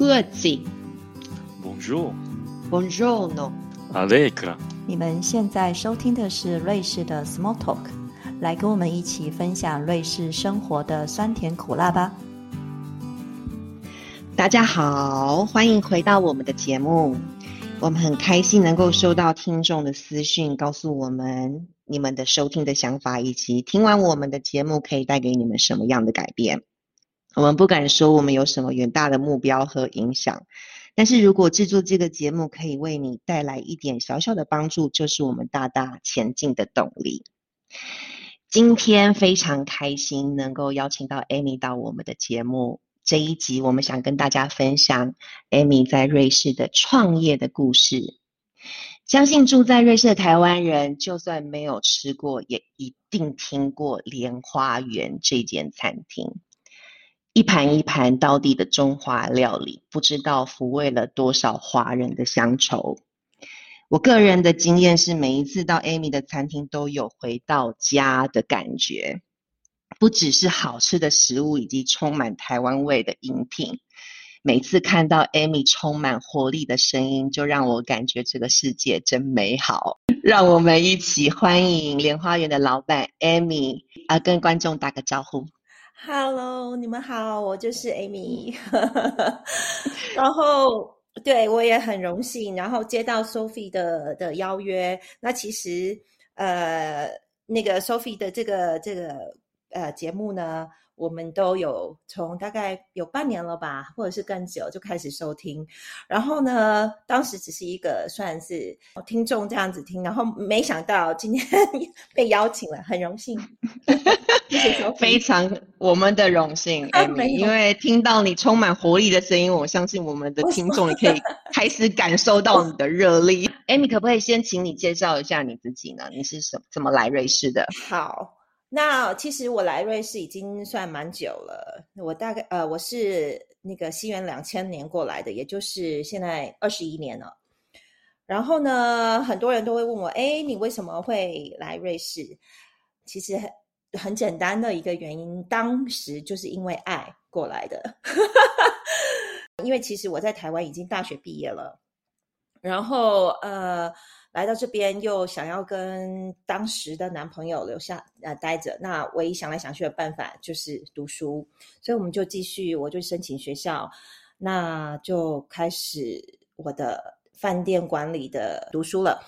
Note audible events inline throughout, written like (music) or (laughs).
Grazie. Bonjour. Buongiorno. Allegra. 你们现在收听的是瑞士的 Small Talk，来跟我们一起分享瑞士生活的酸甜苦辣吧。大家好，欢迎回到我们的节目。我们很开心能够收到听众的私讯，告诉我们你们的收听的想法，以及听完我们的节目可以带给你们什么样的改变。我们不敢说我们有什么远大的目标和影响，但是如果制作这个节目可以为你带来一点小小的帮助，就是我们大大前进的动力。今天非常开心能够邀请到 Amy 到我们的节目。这一集我们想跟大家分享 Amy 在瑞士的创业的故事。相信住在瑞士的台湾人，就算没有吃过，也一定听过莲花园这间餐厅。一盘一盘到地的中华料理，不知道抚慰了多少华人的乡愁。我个人的经验是，每一次到 Amy 的餐厅，都有回到家的感觉。不只是好吃的食物，以及充满台湾味的饮品。每次看到 Amy 充满活力的声音，就让我感觉这个世界真美好。(laughs) 让我们一起欢迎莲花园的老板 Amy 啊，跟观众打个招呼。Hello，你们好，我就是 Amy。然后，对我也很荣幸，然后接到 Sophie 的的邀约。那其实，呃，那个 Sophie 的这个这个。呃，节目呢，我们都有从大概有半年了吧，或者是更久就开始收听。然后呢，当时只是一个算是听众这样子听，然后没想到今天 (laughs) 被邀请了，很荣幸。(laughs) 非常我们的荣幸，Amy，因为听到你充满活力的声音，我相信我们的听众也可以 (laughs) 开始感受到你的热力。Amy，可不可以先请你介绍一下你自己呢？你是什怎么来瑞士的？好。那其实我来瑞士已经算蛮久了，我大概呃我是那个西元两千年过来的，也就是现在二十一年了。然后呢，很多人都会问我，哎，你为什么会来瑞士？其实很很简单的一个原因，当时就是因为爱过来的。(laughs) 因为其实我在台湾已经大学毕业了，然后呃。来到这边又想要跟当时的男朋友留下呃待着，那唯一想来想去的办法就是读书，所以我们就继续，我就申请学校，那就开始我的饭店管理的读书了。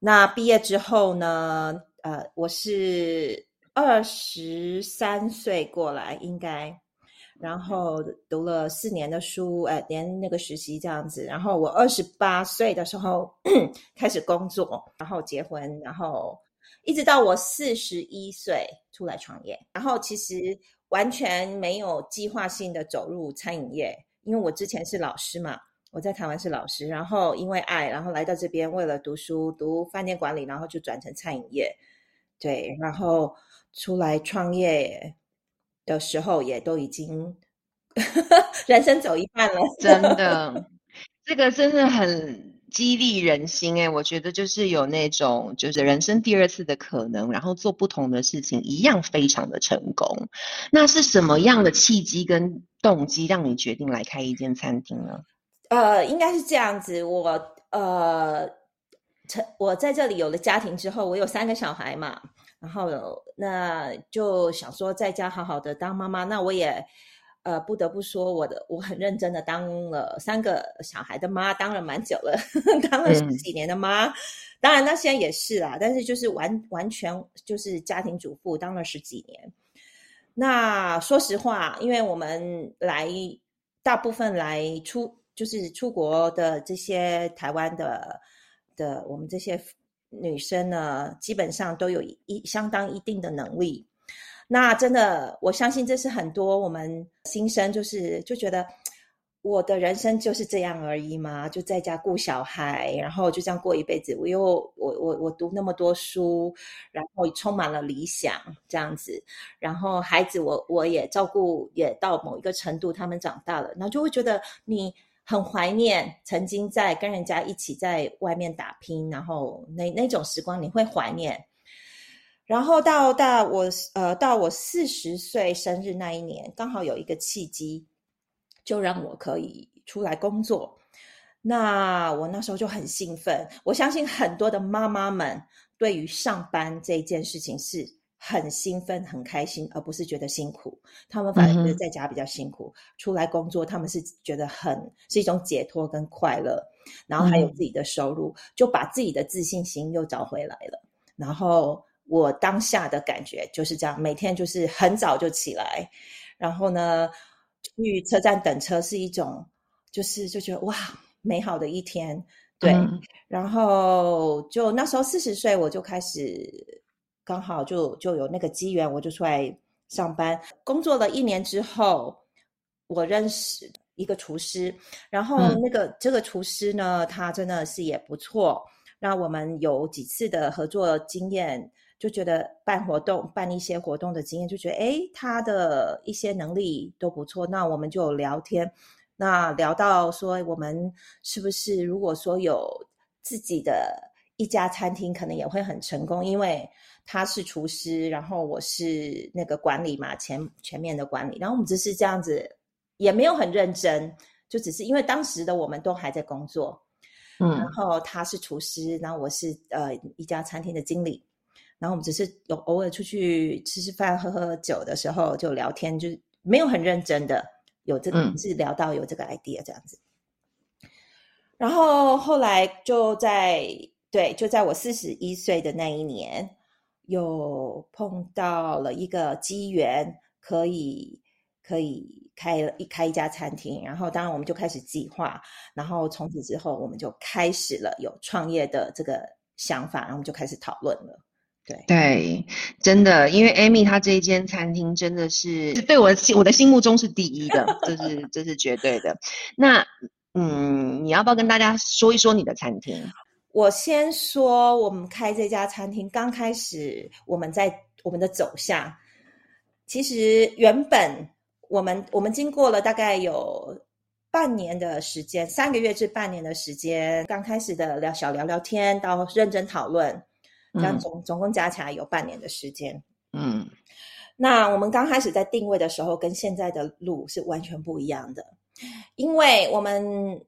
那毕业之后呢，呃，我是二十三岁过来，应该。然后读了四年的书，呃，连那个实习这样子。然后我二十八岁的时候 (clears throat) 开始工作，然后结婚，然后一直到我四十一岁出来创业。然后其实完全没有计划性的走入餐饮业，因为我之前是老师嘛，我在台湾是老师，然后因为爱，然后来到这边为了读书，读饭店管理，然后就转成餐饮业。对，然后出来创业。的时候也都已经 (laughs) 人生走一半了，真的，这个真的很激励人心哎！我觉得就是有那种就是人生第二次的可能，然后做不同的事情一样非常的成功。那是什么样的契机跟动机让你决定来开一间餐厅呢？呃，应该是这样子，我呃，成我在这里有了家庭之后，我有三个小孩嘛。然后那就想说在家好好的当妈妈，那我也呃不得不说我的我很认真的当了三个小孩的妈，当了蛮久了，(laughs) 当了十几年的妈。当然那现在也是啦，但是就是完完全就是家庭主妇当了十几年。那说实话，因为我们来大部分来出就是出国的这些台湾的的我们这些。女生呢，基本上都有一相当一定的能力。那真的，我相信这是很多我们新生，就是就觉得我的人生就是这样而已嘛，就在家顾小孩，然后就这样过一辈子。我又我我我读那么多书，然后充满了理想这样子，然后孩子我我也照顾，也到某一个程度，他们长大了，那就会觉得你。很怀念曾经在跟人家一起在外面打拼，然后那那种时光你会怀念。然后到到我呃到我四十岁生日那一年，刚好有一个契机，就让我可以出来工作。那我那时候就很兴奋，我相信很多的妈妈们对于上班这件事情是很兴奋、很开心，而不是觉得辛苦。他们反而觉得在家比较辛苦，出来工作他们是觉得很是一种解脱跟快乐，然后还有自己的收入，就把自己的自信心又找回来了。然后我当下的感觉就是这样，每天就是很早就起来，然后呢去车站等车是一种，就是就觉得哇。美好的一天，对，然后就那时候四十岁，我就开始刚好就就有那个机缘，我就出来上班。工作了一年之后，我认识一个厨师，然后那个这个厨师呢，他真的是也不错。那我们有几次的合作经验，就觉得办活动、办一些活动的经验，就觉得哎，他的一些能力都不错。那我们就聊天。那聊到说，我们是不是如果说有自己的一家餐厅，可能也会很成功？因为他是厨师，然后我是那个管理嘛，前全面的管理。然后我们只是这样子，也没有很认真，就只是因为当时的我们都还在工作，嗯，然后他是厨师，然后我是呃一家餐厅的经理，然后我们只是有偶尔出去吃吃饭、喝喝酒的时候就聊天，就是没有很认真的。有这个是聊到有这个 idea 这样子，然后后来就在对，就在我四十一岁的那一年，又碰到了一个机缘，可以可以开了一开一家餐厅，然后当然我们就开始计划，然后从此之后我们就开始了有创业的这个想法，然后我们就开始讨论了。对对，真的，因为 Amy 她这一间餐厅真的是对我心我的心目中是第一的，(laughs) 这是这是绝对的。那嗯，你要不要跟大家说一说你的餐厅？我先说，我们开这家餐厅刚开始，我们在我们的走向，其实原本我们我们经过了大概有半年的时间，三个月至半年的时间，刚开始的聊小聊聊天到认真讨论。这样总总共加起来有半年的时间。嗯，那我们刚开始在定位的时候，跟现在的路是完全不一样的。因为我们，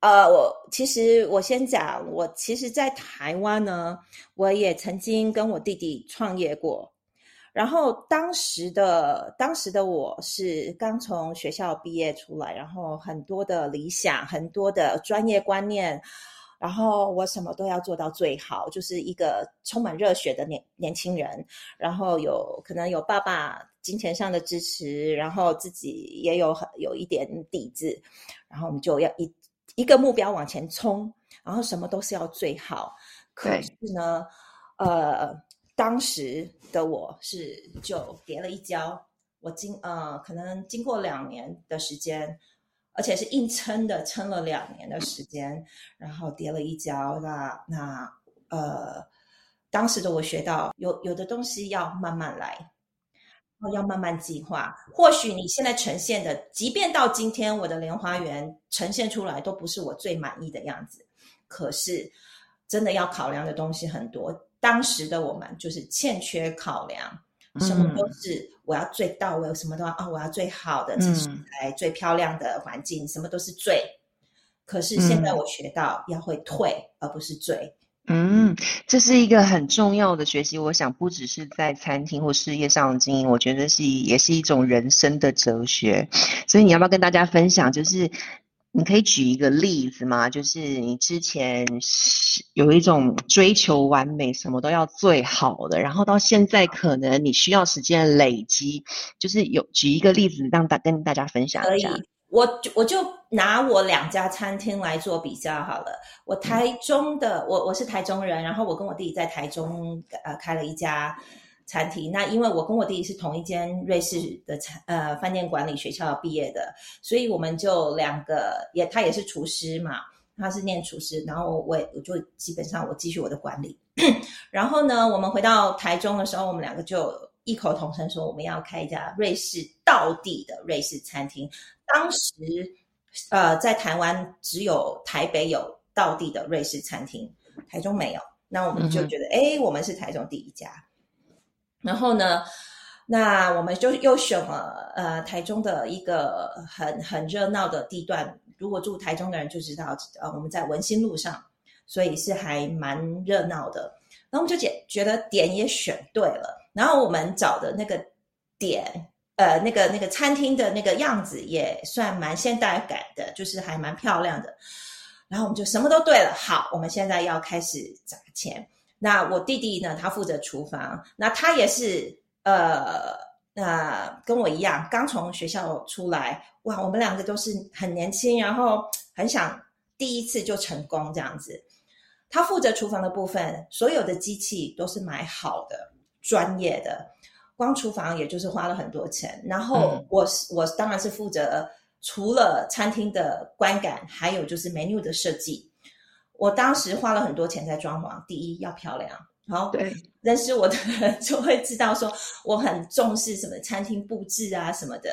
呃，我其实我先讲，我其实，在台湾呢，我也曾经跟我弟弟创业过。然后当时的当时的我是刚从学校毕业出来，然后很多的理想，很多的专业观念。然后我什么都要做到最好，就是一个充满热血的年年轻人。然后有可能有爸爸金钱上的支持，然后自己也有很有一点底子。然后我们就要一一个目标往前冲，然后什么都是要最好。可是呢，呃，当时的我是就跌了一跤。我经呃，可能经过两年的时间。而且是硬撑的，撑了两年的时间，然后跌了一跤。那那呃，当时的我学到，有有的东西要慢慢来，要慢慢计划。或许你现在呈现的，即便到今天我的莲花园呈现出来都不是我最满意的样子，可是真的要考量的东西很多。当时的我们就是欠缺考量。什么都是我要最到位，什么都要啊，我要最好的食材、最漂亮的环境，什么都是最。可是现在我学到要会退，而不是最。嗯，这是一个很重要的学习。我想不只是在餐厅或事业上经营，我觉得是也是一种人生的哲学。所以你要不要跟大家分享？就是。你可以举一个例子吗？就是你之前是有一种追求完美，什么都要最好的，然后到现在可能你需要时间累积，就是有举一个例子让大跟大家分享一下。我我就拿我两家餐厅来做比较好了。我台中的，我我是台中人，然后我跟我弟弟在台中呃开了一家。餐厅那因为我跟我弟弟是同一间瑞士的餐呃饭店管理学校毕业的，所以我们就两个也他也是厨师嘛，他是念厨师，然后我我就基本上我继续我的管理，(coughs) 然后呢，我们回到台中的时候，我们两个就异口同声说我们要开一家瑞士道地的瑞士餐厅。当时呃在台湾只有台北有道地的瑞士餐厅，台中没有，那我们就觉得哎，我们是台中第一家。然后呢，那我们就又选了呃台中的一个很很热闹的地段，如果住台中的人就知道，呃，我们在文心路上，所以是还蛮热闹的。然后我们就觉觉得点也选对了，然后我们找的那个点，呃，那个那个餐厅的那个样子也算蛮现代感的，就是还蛮漂亮的。然后我们就什么都对了，好，我们现在要开始砸钱。那我弟弟呢，他负责厨房，那他也是呃，那跟我一样，刚从学校出来，哇，我们两个都是很年轻，然后很想第一次就成功这样子。他负责厨房的部分，所有的机器都是买好的、专业的。光厨房也就是花了很多钱。然后我是我当然是负责除了餐厅的观感，还有就是 menu 的设计。我当时花了很多钱在装潢。第一要漂亮，好对认识我的人就会知道说我很重视什么餐厅布置啊什么的。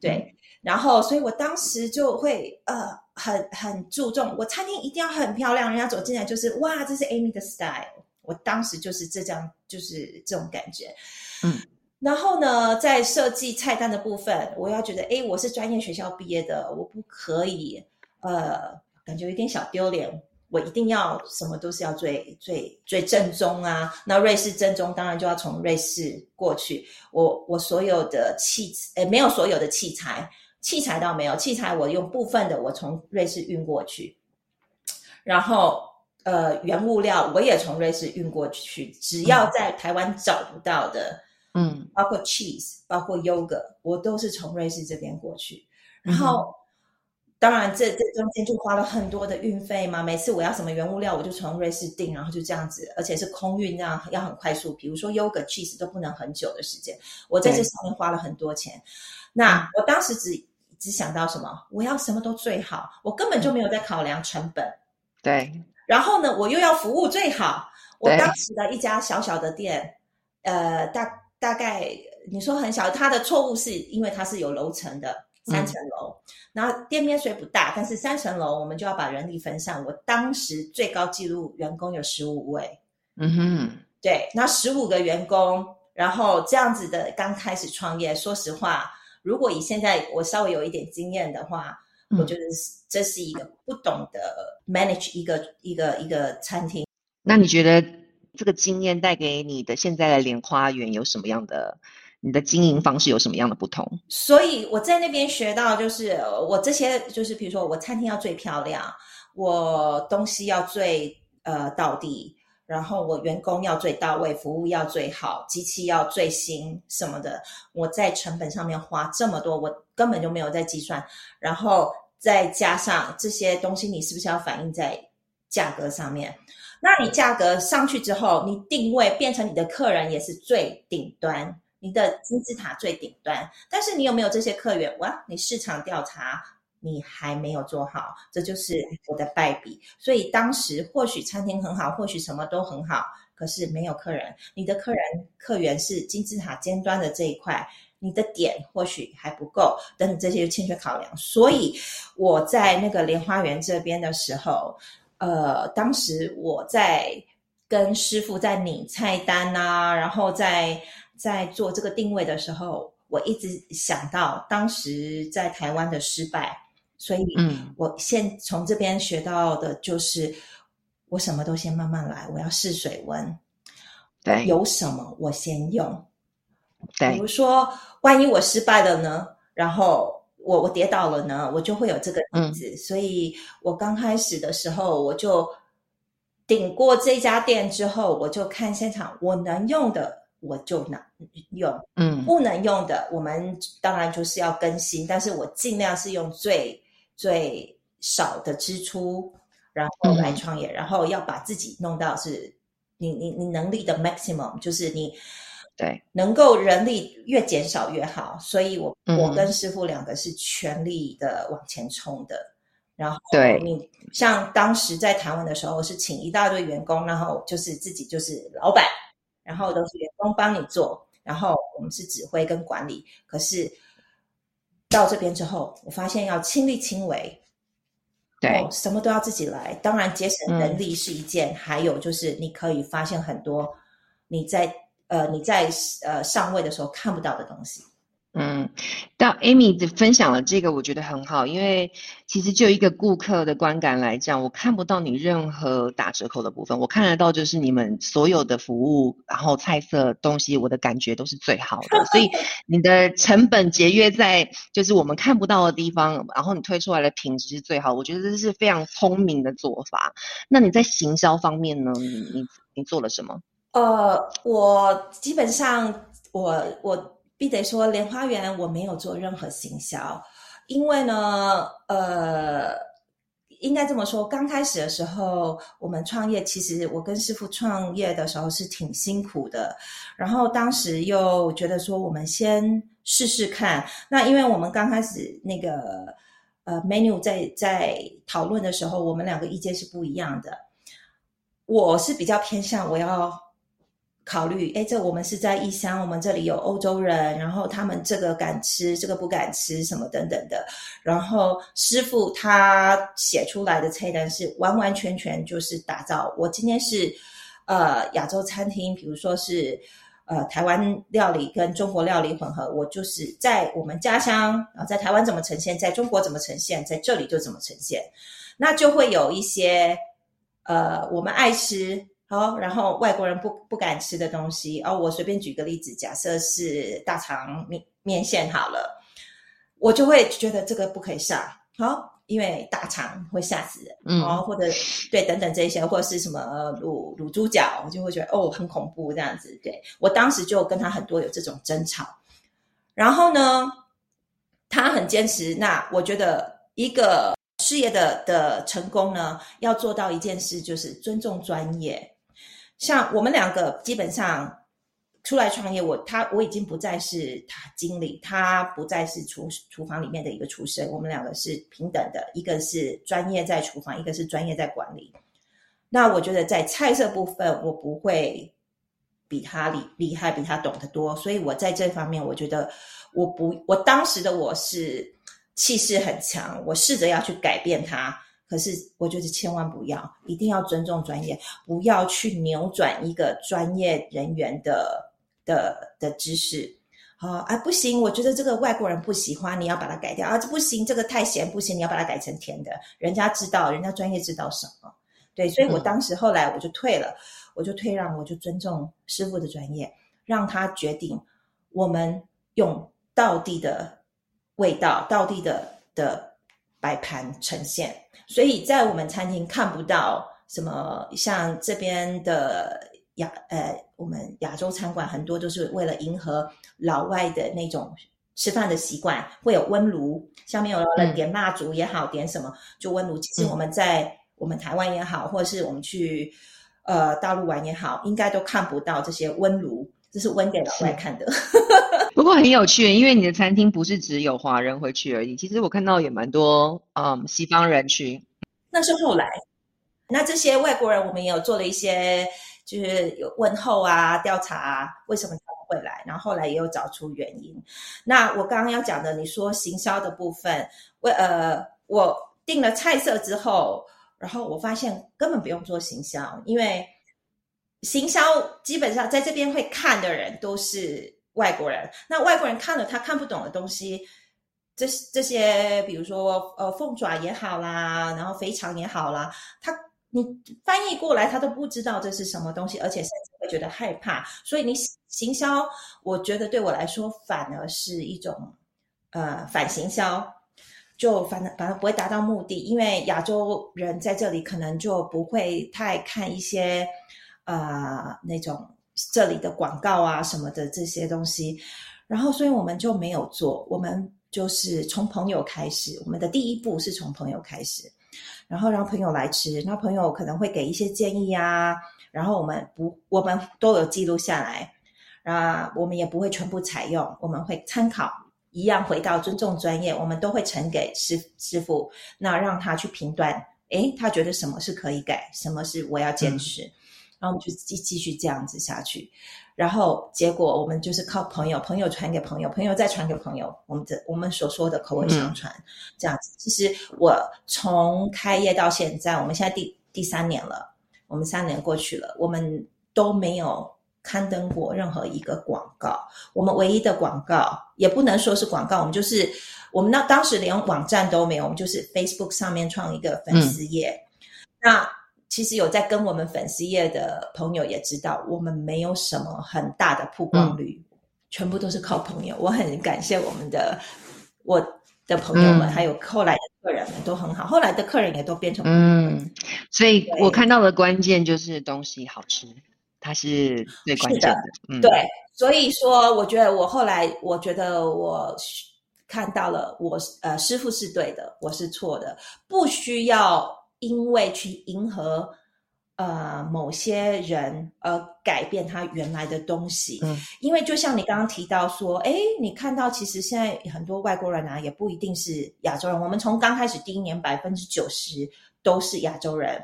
对，然后所以我当时就会呃。很很注重，我餐厅一定要很漂亮，人家走进来就是哇，这是 Amy 的 style。我当时就是这样，就是这种感觉。嗯，然后呢，在设计菜单的部分，我要觉得，哎，我是专业学校毕业的，我不可以，呃，感觉有点小丢脸。我一定要什么都是要最最最正宗啊。那瑞士正宗当然就要从瑞士过去。我我所有的器，哎，没有所有的器材。器材倒没有，器材我用部分的我从瑞士运过去，然后呃原物料我也从瑞士运过去，只要在台湾找不到的，嗯，包括 cheese，包括 yogurt，我都是从瑞士这边过去。然后当然这这中间就花了很多的运费嘛，每次我要什么原物料我就从瑞士订，然后就这样子，而且是空运，那样要很快速。比如说 yogurt、cheese 都不能很久的时间，我在这上面花了很多钱。那我当时只。只想到什么？我要什么都最好，我根本就没有在考量成本。对。然后呢，我又要服务最好。我当时的一家小小的店，呃，大大概你说很小，它的错误是因为它是有楼层的，三层楼。然后店面虽不大，但是三层楼我们就要把人力分散。我当时最高记录员工有十五位。嗯哼。对，那十五个员工，然后这样子的刚开始创业，说实话。如果以现在我稍微有一点经验的话，我觉得这是一个不懂得 manage 一个一个一个餐厅。那你觉得这个经验带给你的现在的莲花园有什么样的？你的经营方式有什么样的不同？所以我在那边学到，就是我这些就是比如说我餐厅要最漂亮，我东西要最呃到底。然后我员工要最到位，服务要最好，机器要最新什么的。我在成本上面花这么多，我根本就没有在计算。然后再加上这些东西，你是不是要反映在价格上面？那你价格上去之后，你定位变成你的客人也是最顶端，你的金字塔最顶端。但是你有没有这些客源？哇，你市场调查。你还没有做好，这就是我的败笔。所以当时或许餐厅很好，或许什么都很好，可是没有客人。你的客人客源是金字塔尖端的这一块，你的点或许还不够，等等这些欠缺考量。所以我在那个莲花园这边的时候，呃，当时我在跟师傅在拧菜单啊，然后在在做这个定位的时候，我一直想到当时在台湾的失败。所以，嗯，我先从这边学到的就是，我什么都先慢慢来，我要试水温，对，有什么我先用，对，比如说，万一我失败了呢？然后我我跌倒了呢？我就会有这个例子。所以我刚开始的时候，我就顶过这家店之后，我就看现场，我能用的我就拿用，嗯，不能用的，我们当然就是要更新，但是我尽量是用最。最少的支出，然后来创业，然后要把自己弄到是你你你能力的 maximum，就是你对能够人力越减少越好。所以我我跟师傅两个是全力的往前冲的。然后对你像当时在台湾的时候，是请一大堆员工，然后就是自己就是老板，然后都是员工帮你做，然后我们是指挥跟管理。可是。到这边之后，我发现要亲力亲为，对，什么都要自己来。当然，节省能力是一件，还有就是你可以发现很多你在呃你在呃上位的时候看不到的东西。嗯，到 Amy 分享了这个，我觉得很好，因为其实就一个顾客的观感来讲，我看不到你任何打折扣的部分，我看得到就是你们所有的服务，然后菜色东西，我的感觉都是最好的，所以 (laughs) 你的成本节约在就是我们看不到的地方，然后你推出来的品质是最好，我觉得这是非常聪明的做法。那你在行销方面呢？你你你做了什么？呃，我基本上我我。必得说，莲花园我没有做任何行销，因为呢，呃，应该这么说，刚开始的时候，我们创业，其实我跟师傅创业的时候是挺辛苦的。然后当时又觉得说，我们先试试看。那因为我们刚开始那个呃 menu 在在讨论的时候，我们两个意见是不一样的。我是比较偏向我要。考虑，哎，这我们是在异乡，我们这里有欧洲人，然后他们这个敢吃，这个不敢吃，什么等等的。然后师傅他写出来的菜单是完完全全就是打造。我今天是，呃，亚洲餐厅，比如说是，呃，台湾料理跟中国料理混合，我就是在我们家乡，啊在台湾怎么呈现，在中国怎么呈现，在这里就怎么呈现，那就会有一些，呃，我们爱吃。好，然后外国人不不敢吃的东西。哦，我随便举个例子，假设是大肠面面线好了，我就会觉得这个不可以上，好，因为大肠会吓死人，嗯，哦，或者对等等这些，或者是什么卤卤猪脚，我就会觉得哦很恐怖这样子，对。我当时就跟他很多有这种争吵，然后呢，他很坚持，那我觉得一个事业的的成功呢，要做到一件事，就是尊重专业。像我们两个基本上出来创业，我他我已经不再是他经理，他不再是厨厨房里面的一个厨师，我们两个是平等的，一个是专业在厨房，一个是专业在管理。那我觉得在菜色部分，我不会比他厉厉害，比他懂得多，所以我在这方面，我觉得我不，我当时的我是气势很强，我试着要去改变他。可是，我觉得千万不要，一定要尊重专业，不要去扭转一个专业人员的的的知识。好啊，不行，我觉得这个外国人不喜欢，你要把它改掉啊，这不行，这个太咸不行，你要把它改成甜的。人家知道，人家专业知道什么？对，所以我当时后来我就退了，我就退让，我就尊重师傅的专业，让他决定，我们用道地的味道，道地的的摆盘呈现。所以在我们餐厅看不到什么像这边的亚呃，我们亚洲餐馆很多都是为了迎合老外的那种吃饭的习惯，会有温炉，下面有人点蜡烛也好，点什么就温炉。其实我们在我们台湾也好，或者是我们去呃大陆玩也好，应该都看不到这些温炉，这是温给老外看的。不过很有趣，因为你的餐厅不是只有华人会去而已，其实我看到也蛮多嗯西方人去。那是后来，那这些外国人我们也有做了一些，就是有问候啊、调查啊，为什么他们会来，然后后来也有找出原因。那我刚刚要讲的，你说行销的部分，为呃，我定了菜色之后，然后我发现根本不用做行销，因为行销基本上在这边会看的人都是。外国人，那外国人看了他看不懂的东西，这这些，比如说呃凤爪也好啦，然后肥肠也好啦，他你翻译过来他都不知道这是什么东西，而且甚至会觉得害怕。所以你行销，我觉得对我来说反而是一种呃反行销，就反正反正不会达到目的，因为亚洲人在这里可能就不会太看一些呃那种。这里的广告啊什么的这些东西，然后所以我们就没有做，我们就是从朋友开始，我们的第一步是从朋友开始，然后让朋友来吃，那朋友可能会给一些建议啊，然后我们不，我们都有记录下来，啊，我们也不会全部采用，我们会参考，一样回到尊重专业，我们都会呈给师师傅，那让他去评断，诶，他觉得什么是可以改，什么是我要坚持。然后我们就继继续这样子下去，然后结果我们就是靠朋友，朋友传给朋友，朋友再传给朋友，我们的我们所说的口味相传，这样子。其实我从开业到现在，我们现在第第三年了，我们三年过去了，我们都没有刊登过任何一个广告。我们唯一的广告也不能说是广告，我们就是我们那当时连网站都没有，我们就是 Facebook 上面创一个粉丝页。那其实有在跟我们粉丝业的朋友也知道，我们没有什么很大的曝光率，全部都是靠朋友。我很感谢我们的我的朋友们，还有后来的客人们都很好，后来的客人也都变成嗯，所以我看到的关键就是东西好吃，它是最关键的。嗯，对，所以说我觉得我后来我觉得我看到了，我呃师傅是对的，我是错的，不需要。因为去迎合呃某些人而改变他原来的东西，嗯，因为就像你刚刚提到说，哎，你看到其实现在很多外国人啊，也不一定是亚洲人。我们从刚开始第一年百分之九十都是亚洲人，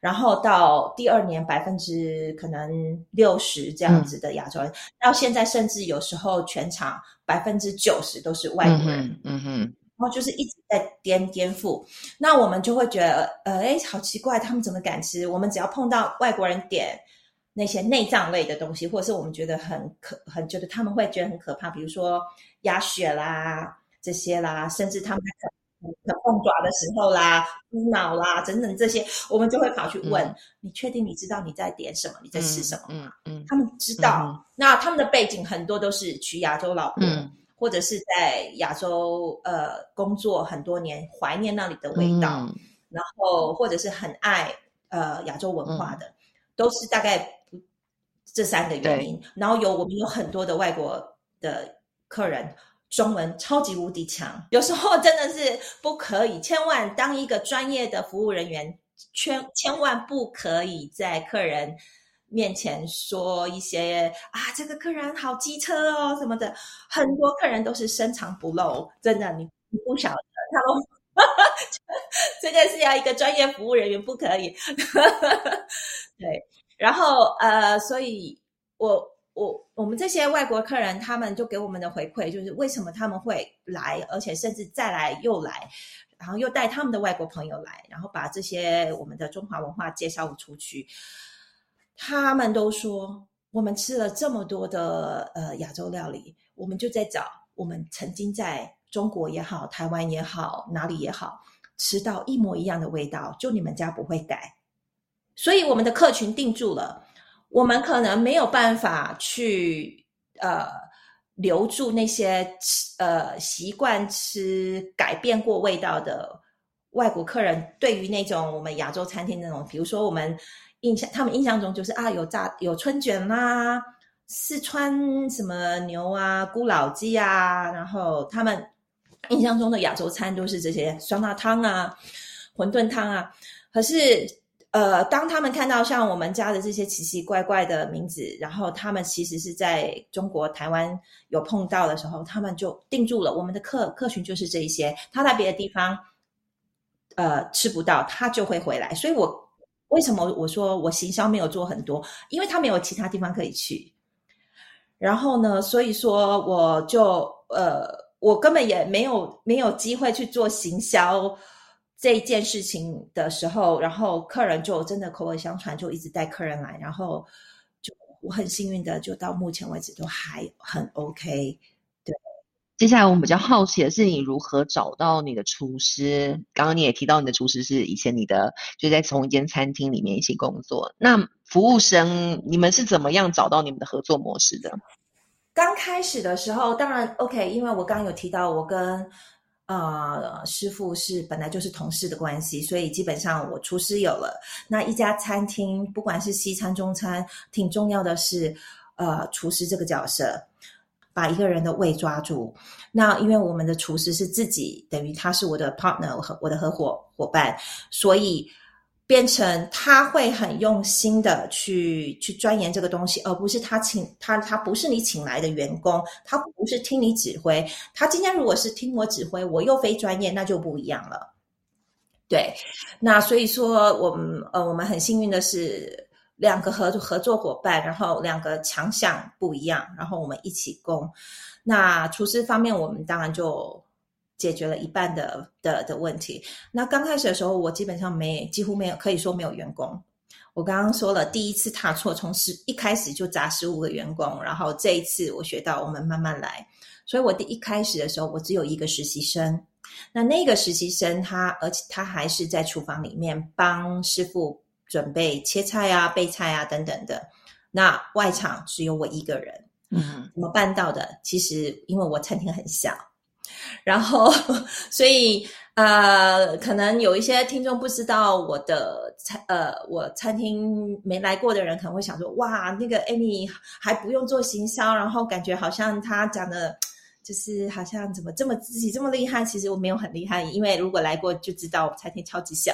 然后到第二年百分之可能六十这样子的亚洲人，到现在甚至有时候全场百分之九十都是外国人，嗯哼。然后就是一直在颠颠覆，那我们就会觉得，呃，哎，好奇怪，他们怎么敢吃？我们只要碰到外国人点那些内脏类的东西，或者是我们觉得很可、很觉得他们会觉得很可怕，比如说鸭血啦、这些啦，甚至他们在啃凤爪的时候啦、猪脑啦等等这些，我们就会跑去问：你确定你知道你在点什么？你在吃什么吗？嗯，他们知道。那他们的背景很多都是娶亚洲老婆。或者是在亚洲呃工作很多年，怀念那里的味道，然后或者是很爱呃亚洲文化的，都是大概这三个原因。然后有我们有很多的外国的客人，中文超级无敌强，有时候真的是不可以，千万当一个专业的服务人员，千千万不可以在客人。面前说一些啊，这个客人好机车哦什么的，很多客人都是深藏不露，真的，你你不晓得，他们 (laughs) 这个是要一个专业服务人员不可以。(laughs) 对，然后呃，所以我我我们这些外国客人，他们就给我们的回馈就是为什么他们会来，而且甚至再来又来，然后又带他们的外国朋友来，然后把这些我们的中华文化介绍出去。他们都说，我们吃了这么多的呃亚洲料理，我们就在找我们曾经在中国也好、台湾也好、哪里也好吃到一模一样的味道，就你们家不会改。所以我们的客群定住了，我们可能没有办法去呃留住那些吃呃习惯吃改变过味道的外国客人。对于那种我们亚洲餐厅那种，比如说我们。印象他们印象中就是啊，有炸有春卷啦，四川什么牛啊，咕老鸡啊，然后他们印象中的亚洲餐都是这些酸辣汤啊、馄饨汤啊。可是呃，当他们看到像我们家的这些奇奇怪怪的名字，然后他们其实是在中国台湾有碰到的时候，他们就定住了。我们的客客群就是这一些，他在别的地方呃吃不到，他就会回来。所以我。为什么我说我行销没有做很多？因为他没有其他地方可以去。然后呢，所以说我就呃，我根本也没有没有机会去做行销这件事情的时候，然后客人就真的口耳相传，就一直带客人来，然后就我很幸运的，就到目前为止都还很 OK。接下来我们比较好奇的是，你如何找到你的厨师？刚刚你也提到，你的厨师是以前你的就在同一间餐厅里面一起工作。那服务生，你们是怎么样找到你们的合作模式的？刚开始的时候，当然 OK，因为我刚有提到，我跟呃师傅是本来就是同事的关系，所以基本上我厨师有了。那一家餐厅，不管是西餐、中餐，挺重要的是呃厨师这个角色。把一个人的胃抓住，那因为我们的厨师是自己，等于他是我的 partner 我和我的合伙伙伴，所以变成他会很用心的去去钻研这个东西，而不是他请他他不是你请来的员工，他不是听你指挥，他今天如果是听我指挥，我又非专业，那就不一样了。对，那所以说我们呃我们很幸运的是。两个合合作伙伴，然后两个强项不一样，然后我们一起攻。那厨师方面，我们当然就解决了一半的的的问题。那刚开始的时候，我基本上没几乎没有，可以说没有员工。我刚刚说了，第一次踏错，从十一开始就砸十五个员工，然后这一次我学到我们慢慢来。所以我第一开始的时候，我只有一个实习生。那那个实习生他，而且他还是在厨房里面帮师傅准备切菜啊、备菜啊等等的。那外场只有我一个人，嗯，怎么办到的？其实因为我餐厅很小，然后所以呃，可能有一些听众不知道我的餐呃，我餐厅没来过的人可能会想说，哇，那个 Amy 还不用做行销，然后感觉好像他讲的。就是好像怎么这么自己这么厉害，其实我没有很厉害，因为如果来过就知道我餐厅超级小，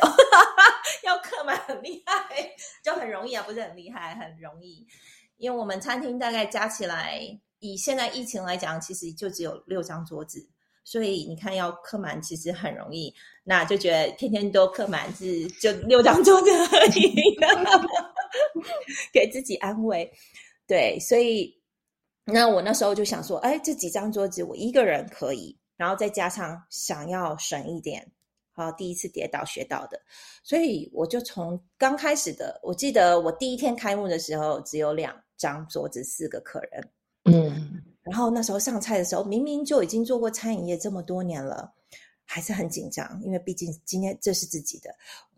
要客满很厉害，就很容易啊，不是很厉害，很容易。因为我们餐厅大概加起来，以现在疫情来讲，其实就只有六张桌子，所以你看要客满其实很容易，那就觉得天天都客满是就六张桌子而已，(laughs) 给自己安慰。对，所以。那我那时候就想说，哎，这几张桌子我一个人可以，然后再加上想要省一点，好，第一次跌倒学到的，所以我就从刚开始的，我记得我第一天开幕的时候只有两张桌子，四个客人，嗯，然后那时候上菜的时候，明明就已经做过餐饮业这么多年了。还是很紧张，因为毕竟今天这是自己的，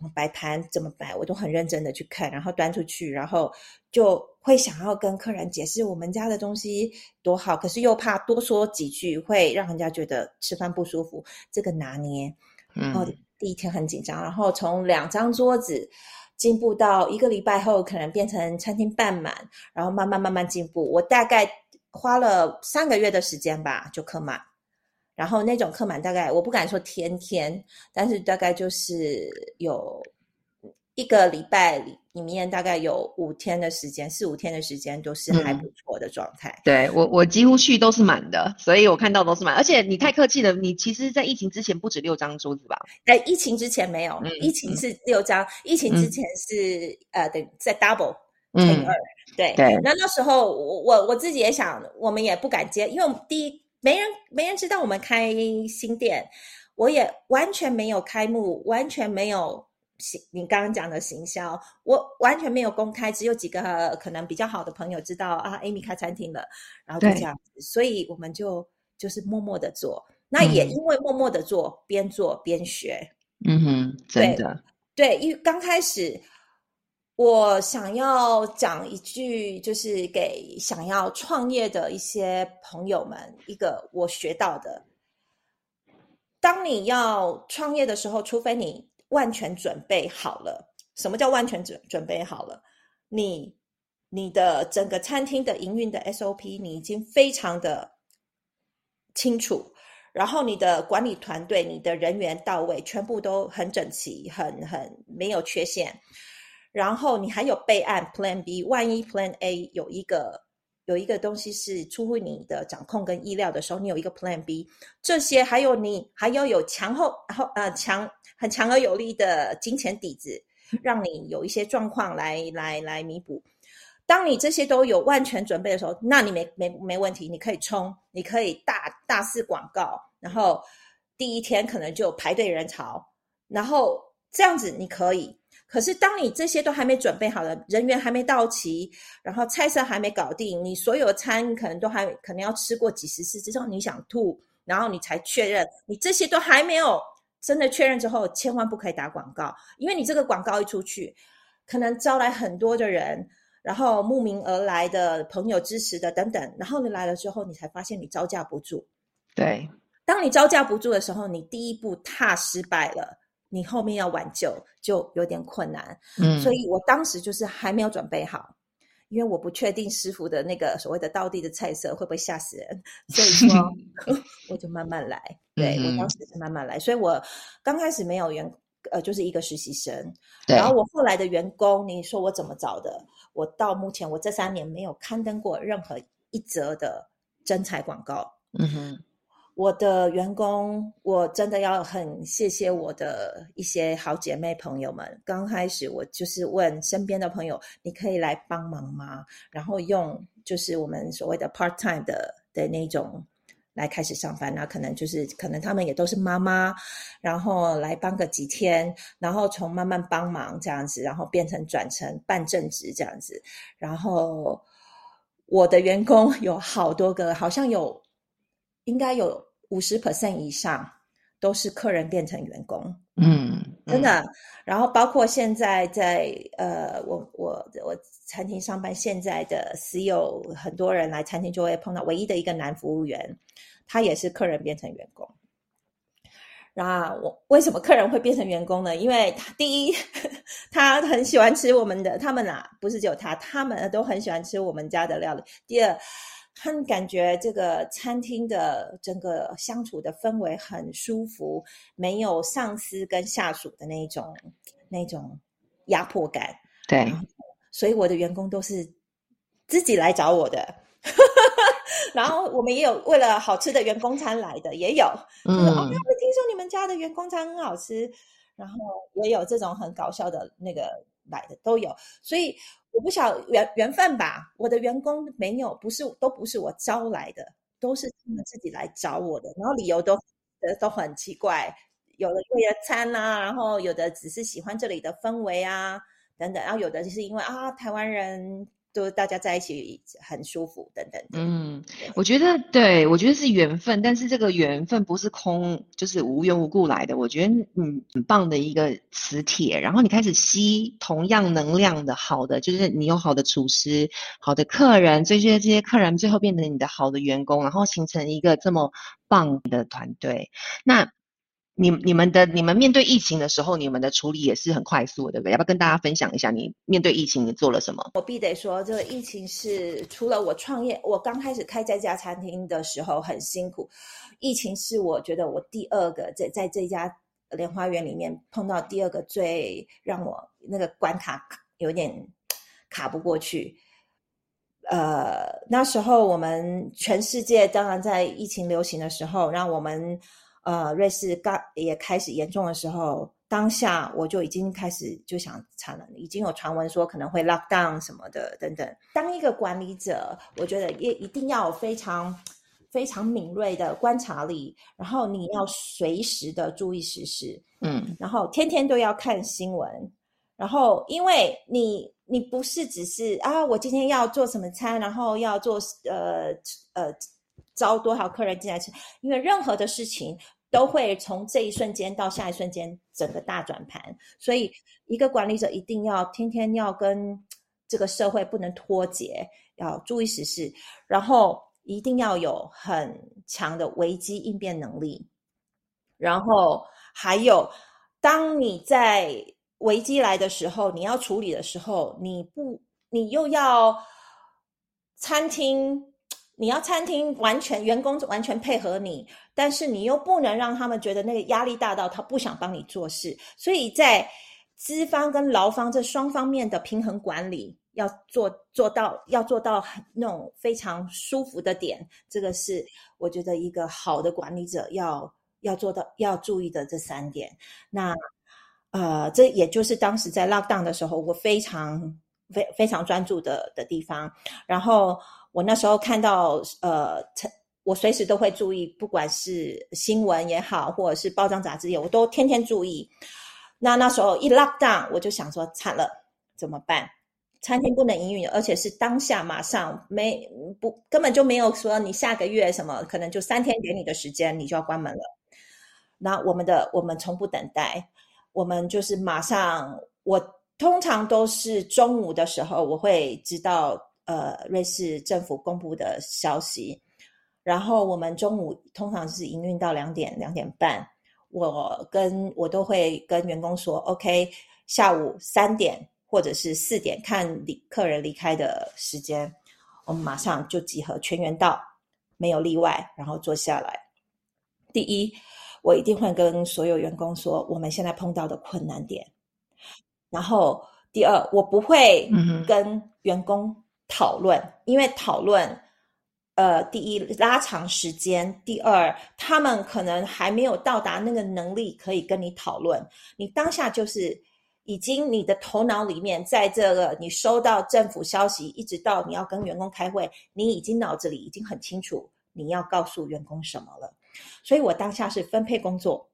我摆盘怎么摆，我都很认真的去看，然后端出去，然后就会想要跟客人解释我们家的东西多好，可是又怕多说几句会让人家觉得吃饭不舒服，这个拿捏，嗯，第一天很紧张，然后从两张桌子进步到一个礼拜后，可能变成餐厅半满，然后慢慢慢慢进步，我大概花了三个月的时间吧，就客满。然后那种客满大概我不敢说天天，但是大概就是有一个礼拜里里面大概有五天的时间，四五天的时间都是还不错的状态。对我我几乎去都是满的，所以我看到都是满。而且你太客气了，你其实，在疫情之前不止六张桌子吧？在疫情之前没有，疫情是六张，疫情之前是呃，等在 double 乘以二。对对。那那时候我我我自己也想，我们也不敢接，因为第一。没人，没人知道我们开新店，我也完全没有开幕，完全没有行。你刚刚讲的行销，我完全没有公开，只有几个可能比较好的朋友知道啊，Amy 开餐厅了，然后就这样子，所以我们就就是默默的做。那也因为默默的做，边做边学。嗯哼，真的，对，因为刚开始。我想要讲一句，就是给想要创业的一些朋友们，一个我学到的：当你要创业的时候，除非你万全准备好了。什么叫万全准准备好了？你你的整个餐厅的营运的 SOP，你已经非常的清楚，然后你的管理团队、你的人员到位，全部都很整齐，很很没有缺陷。然后你还有备案 Plan B，万一 Plan A 有一个有一个东西是出乎你的掌控跟意料的时候，你有一个 Plan B。这些还有你还要有强后后呃强很强而有力的金钱底子，让你有一些状况来来来弥补。当你这些都有万全准备的时候，那你没没没问题，你可以冲，你可以大大肆广告，然后第一天可能就排队人潮，然后这样子你可以。可是，当你这些都还没准备好了人员还没到齐，然后菜色还没搞定，你所有的餐可能都还可能要吃过几十次之后，你想吐，然后你才确认，你这些都还没有真的确认之后，千万不可以打广告，因为你这个广告一出去，可能招来很多的人，然后慕名而来的朋友支持的等等，然后你来了之后，你才发现你招架不住。对，当你招架不住的时候，你第一步踏失败了。你后面要挽救就有点困难，嗯，所以我当时就是还没有准备好，因为我不确定师傅的那个所谓的道地的菜色会不会吓死人，所以说 (laughs) (laughs) 我就慢慢来。对我当时是慢慢来，所以我刚开始没有员，呃，就是一个实习生，然后我后来的员工，你说我怎么找的？我到目前我这三年没有刊登过任何一则的真才广告，嗯哼。我的员工，我真的要很谢谢我的一些好姐妹朋友们。刚开始我就是问身边的朋友，你可以来帮忙吗？然后用就是我们所谓的 part time 的的那种来开始上班，那可能就是可能他们也都是妈妈，然后来帮个几天，然后从慢慢帮忙这样子，然后变成转成半正职这样子。然后我的员工 (laughs) 有好多个，好像有应该有五十 percent 以上都是客人变成员工。嗯，真的，然后包括现在在呃，我我我餐厅上班，现在的 CEO 很多人来餐厅就会碰到唯一的一个男服务员，他也是客人变成员工。那我为什么客人会变成员工呢？因为他第一，(laughs) 他很喜欢吃我们的，他们啊不是只有他，他们都很喜欢吃我们家的料理。第二。他们感觉这个餐厅的整个相处的氛围很舒服，没有上司跟下属的那种那种压迫感。对，所以我的员工都是自己来找我的。(laughs) 然后我们也有为了好吃的员工餐来的，也有。嗯，我听说你们家的员工餐很好吃，然后也有这种很搞笑的那个来的都有，所以。我不晓缘缘分吧，我的员工没有，不是都不是我招来的，都是他们自己来找我的，然后理由都都很奇怪，有的为了餐啊，然后有的只是喜欢这里的氛围啊，等等，然后有的就是因为啊，台湾人。就大家在一起很舒服，等等。嗯，我觉得对，我觉得是缘分，但是这个缘分不是空，就是无缘无故来的。我觉得嗯，很棒的一个磁铁，然后你开始吸同样能量的好的，就是你有好的厨师、好的客人，这些这些客人最后变成你的好的员工，然后形成一个这么棒的团队。那。你你们的你们面对疫情的时候，你们的处理也是很快速，对不对？要不要跟大家分享一下你面对疫情你做了什么？我必得说，这个疫情是除了我创业，我刚开始开这家餐厅的时候很辛苦。疫情是我觉得我第二个在在这家莲花园里面碰到第二个最让我那个关卡有点卡不过去。呃，那时候我们全世界当然在疫情流行的时候，让我们。呃，瑞士刚也开始严重的时候，当下我就已经开始就想惨了，已经有传闻说可能会 lock down 什么的等等。当一个管理者，我觉得也一定要有非常非常敏锐的观察力，然后你要随时的注意时事，嗯，然后天天都要看新闻，然后因为你你不是只是啊，我今天要做什么餐，然后要做呃呃。招多少客人进来吃？因为任何的事情都会从这一瞬间到下一瞬间整个大转盘，所以一个管理者一定要天天要跟这个社会不能脱节，要注意时事，然后一定要有很强的危机应变能力，然后还有当你在危机来的时候，你要处理的时候，你不你又要餐厅。你要餐厅完全员工完全配合你，但是你又不能让他们觉得那个压力大到他不想帮你做事，所以在资方跟劳方这双方面的平衡管理要做做到，要做到很那种非常舒服的点，这个是我觉得一个好的管理者要要做到要注意的这三点。那呃，这也就是当时在 lock down 的时候，我非常非非常专注的的地方，然后。我那时候看到，呃，我随时都会注意，不管是新闻也好，或者是报章杂志也，我都天天注意。那那时候一 lock down，我就想说，惨了，怎么办？餐厅不能营运，而且是当下马上没不根本就没有说你下个月什么，可能就三天给你的时间，你就要关门了。那我们的我们从不等待，我们就是马上。我通常都是中午的时候，我会知道。呃，瑞士政府公布的消息，然后我们中午通常是营运到两点两点半，我跟我都会跟员工说，OK，下午三点或者是四点看离客人离开的时间，我们马上就集合，全员到，没有例外，然后坐下来。第一，我一定会跟所有员工说我们现在碰到的困难点，然后第二，我不会跟员工。讨论，因为讨论，呃，第一拉长时间，第二他们可能还没有到达那个能力可以跟你讨论。你当下就是已经你的头脑里面，在这个你收到政府消息，一直到你要跟员工开会，你已经脑子里已经很清楚你要告诉员工什么了。所以我当下是分配工作，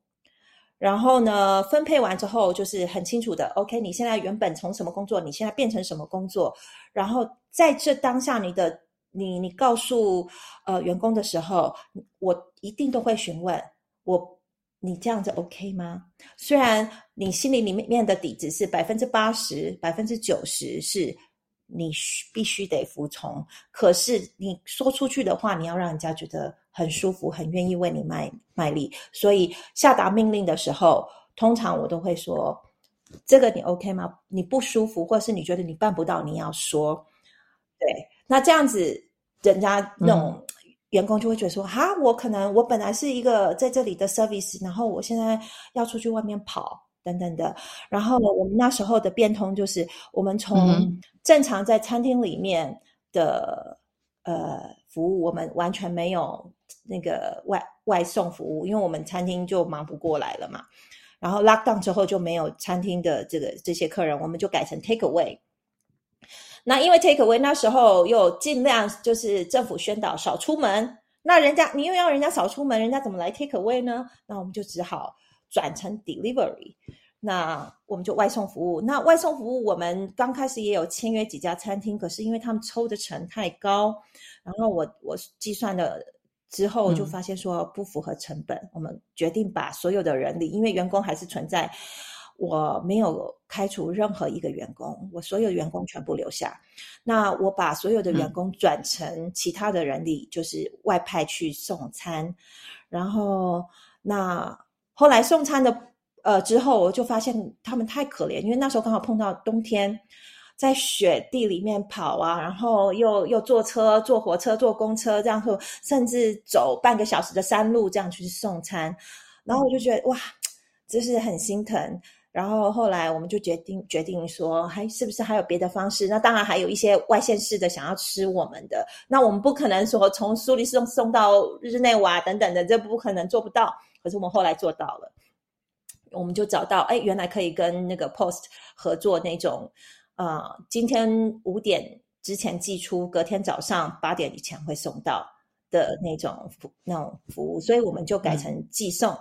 然后呢，分配完之后就是很清楚的，OK，你现在原本从什么工作，你现在变成什么工作，然后在这当下，你的你你告诉呃员工的时候，我一定都会询问我。你这样子 OK 吗？虽然你心里里面的底子是百分之八十、百分之九十是你必须得服从，可是你说出去的话，你要让人家觉得很舒服，很愿意为你卖卖力。所以下达命令的时候，通常我都会说：“这个你 OK 吗？你不舒服，或是你觉得你办不到，你要说。”对，那这样子人家那种。员工就会觉得说：“哈，我可能我本来是一个在这里的 service，然后我现在要出去外面跑等等的。然后我们那时候的变通就是，我们从正常在餐厅里面的呃服务，我们完全没有那个外外送服务，因为我们餐厅就忙不过来了嘛。然后 lock down 之后就没有餐厅的这个这些客人，我们就改成 take away。”那因为 take away 那时候又尽量就是政府宣导少出门，那人家你又要人家少出门，人家怎么来 take away 呢？那我们就只好转成 delivery，那我们就外送服务。那外送服务我们刚开始也有签约几家餐厅，可是因为他们抽的成太高，然后我我计算的之后就发现说不符合成本，我们决定把所有的人力，因为员工还是存在。我没有开除任何一个员工，我所有员工全部留下。那我把所有的员工转成其他的人力，就是外派去送餐。然后，那后来送餐的呃之后，我就发现他们太可怜，因为那时候刚好碰到冬天，在雪地里面跑啊，然后又又坐车、坐火车、坐公车，这样说甚至走半个小时的山路这样去送餐。然后我就觉得哇，真是很心疼。然后后来我们就决定决定说，还是不是还有别的方式？那当然还有一些外县市的想要吃我们的，那我们不可能说从苏黎世送送到日内瓦等等的，这不可能做不到。可是我们后来做到了，我们就找到，哎，原来可以跟那个 Post 合作那种，呃，今天五点之前寄出，隔天早上八点以前会送到的那种服那种服务，所以我们就改成寄送。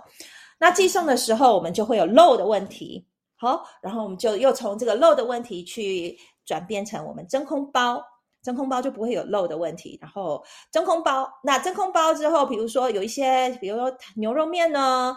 那寄送的时候，我们就会有漏的问题。好，然后我们就又从这个漏的问题去转变成我们真空包，真空包就不会有漏的问题。然后真空包，那真空包之后，比如说有一些，比如说牛肉面呢。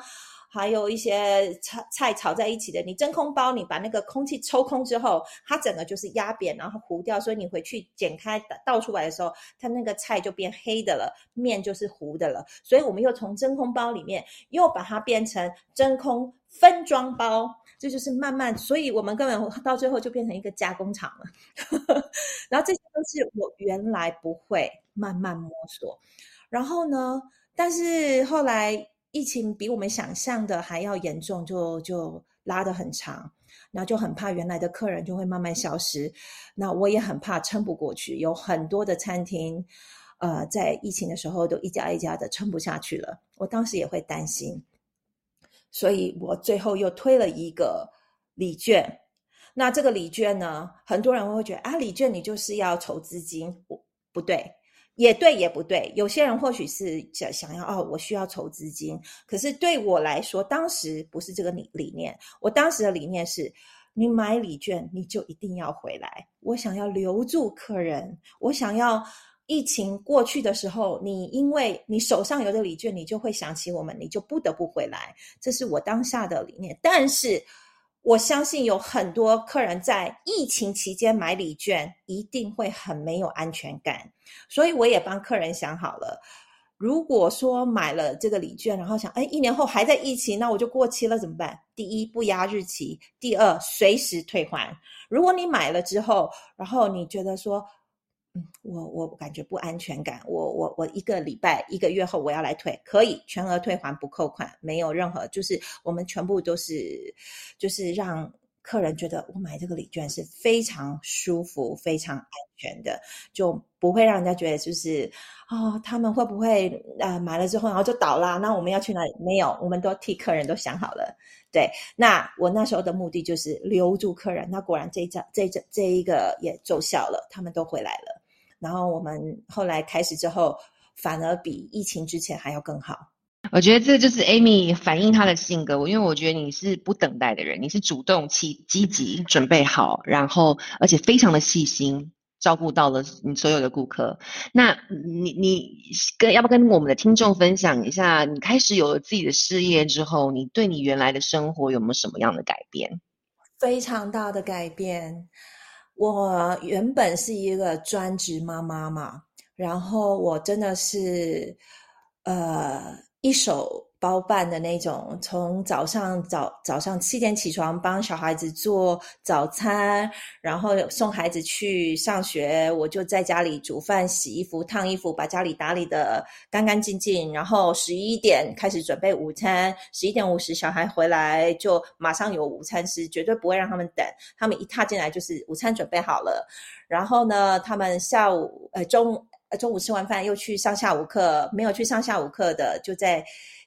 还有一些菜菜炒在一起的，你真空包，你把那个空气抽空之后，它整个就是压扁，然后糊掉，所以你回去剪开倒出来的时候，它那个菜就变黑的了，面就是糊的了。所以我们又从真空包里面又把它变成真空分装包，这就是慢慢，所以我们根本到最后就变成一个加工厂了。(laughs) 然后这些都是我原来不会，慢慢摸索。然后呢，但是后来。疫情比我们想象的还要严重，就就拉得很长，那就很怕原来的客人就会慢慢消失，那我也很怕撑不过去。有很多的餐厅，呃，在疫情的时候都一家一家的撑不下去了，我当时也会担心，所以我最后又推了一个礼券。那这个礼券呢，很多人会觉得啊，礼券你就是要筹资金，不不对。也对，也不对。有些人或许是想想要哦，我需要筹资金。可是对我来说，当时不是这个理理念。我当时的理念是，你买礼券，你就一定要回来。我想要留住客人，我想要疫情过去的时候，你因为你手上有的礼券，你就会想起我们，你就不得不回来。这是我当下的理念。但是。我相信有很多客人在疫情期间买礼券，一定会很没有安全感。所以我也帮客人想好了，如果说买了这个礼券，然后想，哎，一年后还在疫情，那我就过期了怎么办？第一，不压日期；第二，随时退还。如果你买了之后，然后你觉得说，嗯，我我感觉不安全感，我我我一个礼拜一个月后我要来退，可以全额退还不扣款，没有任何，就是我们全部都是，就是让客人觉得我买这个礼券是非常舒服、非常安全的，就不会让人家觉得就是哦，他们会不会呃买了之后然后就倒啦？那我们要去哪里？没有，我们都替客人都想好了。对，那我那时候的目的就是留住客人，那果然这一这这这一个也奏效了，他们都回来了。然后我们后来开始之后，反而比疫情之前还要更好。我觉得这就是 Amy 反映她的性格，我因为我觉得你是不等待的人，你是主动、积积极、准备好，然后而且非常的细心，照顾到了你所有的顾客。那你你跟要不要跟我们的听众分享一下，你开始有了自己的事业之后，你对你原来的生活有没有什么样的改变？非常大的改变。我原本是一个专职妈妈嘛，然后我真的是呃。一手包办的那种，从早上早早上七点起床帮小孩子做早餐，然后送孩子去上学，我就在家里煮饭、洗衣服、烫衣服，把家里打理的干干净净。然后十一点开始准备午餐，十一点五十小孩回来就马上有午餐吃，绝对不会让他们等。他们一踏进来就是午餐准备好了。然后呢，他们下午呃中午。中午吃完饭又去上下午课，没有去上下午课的就在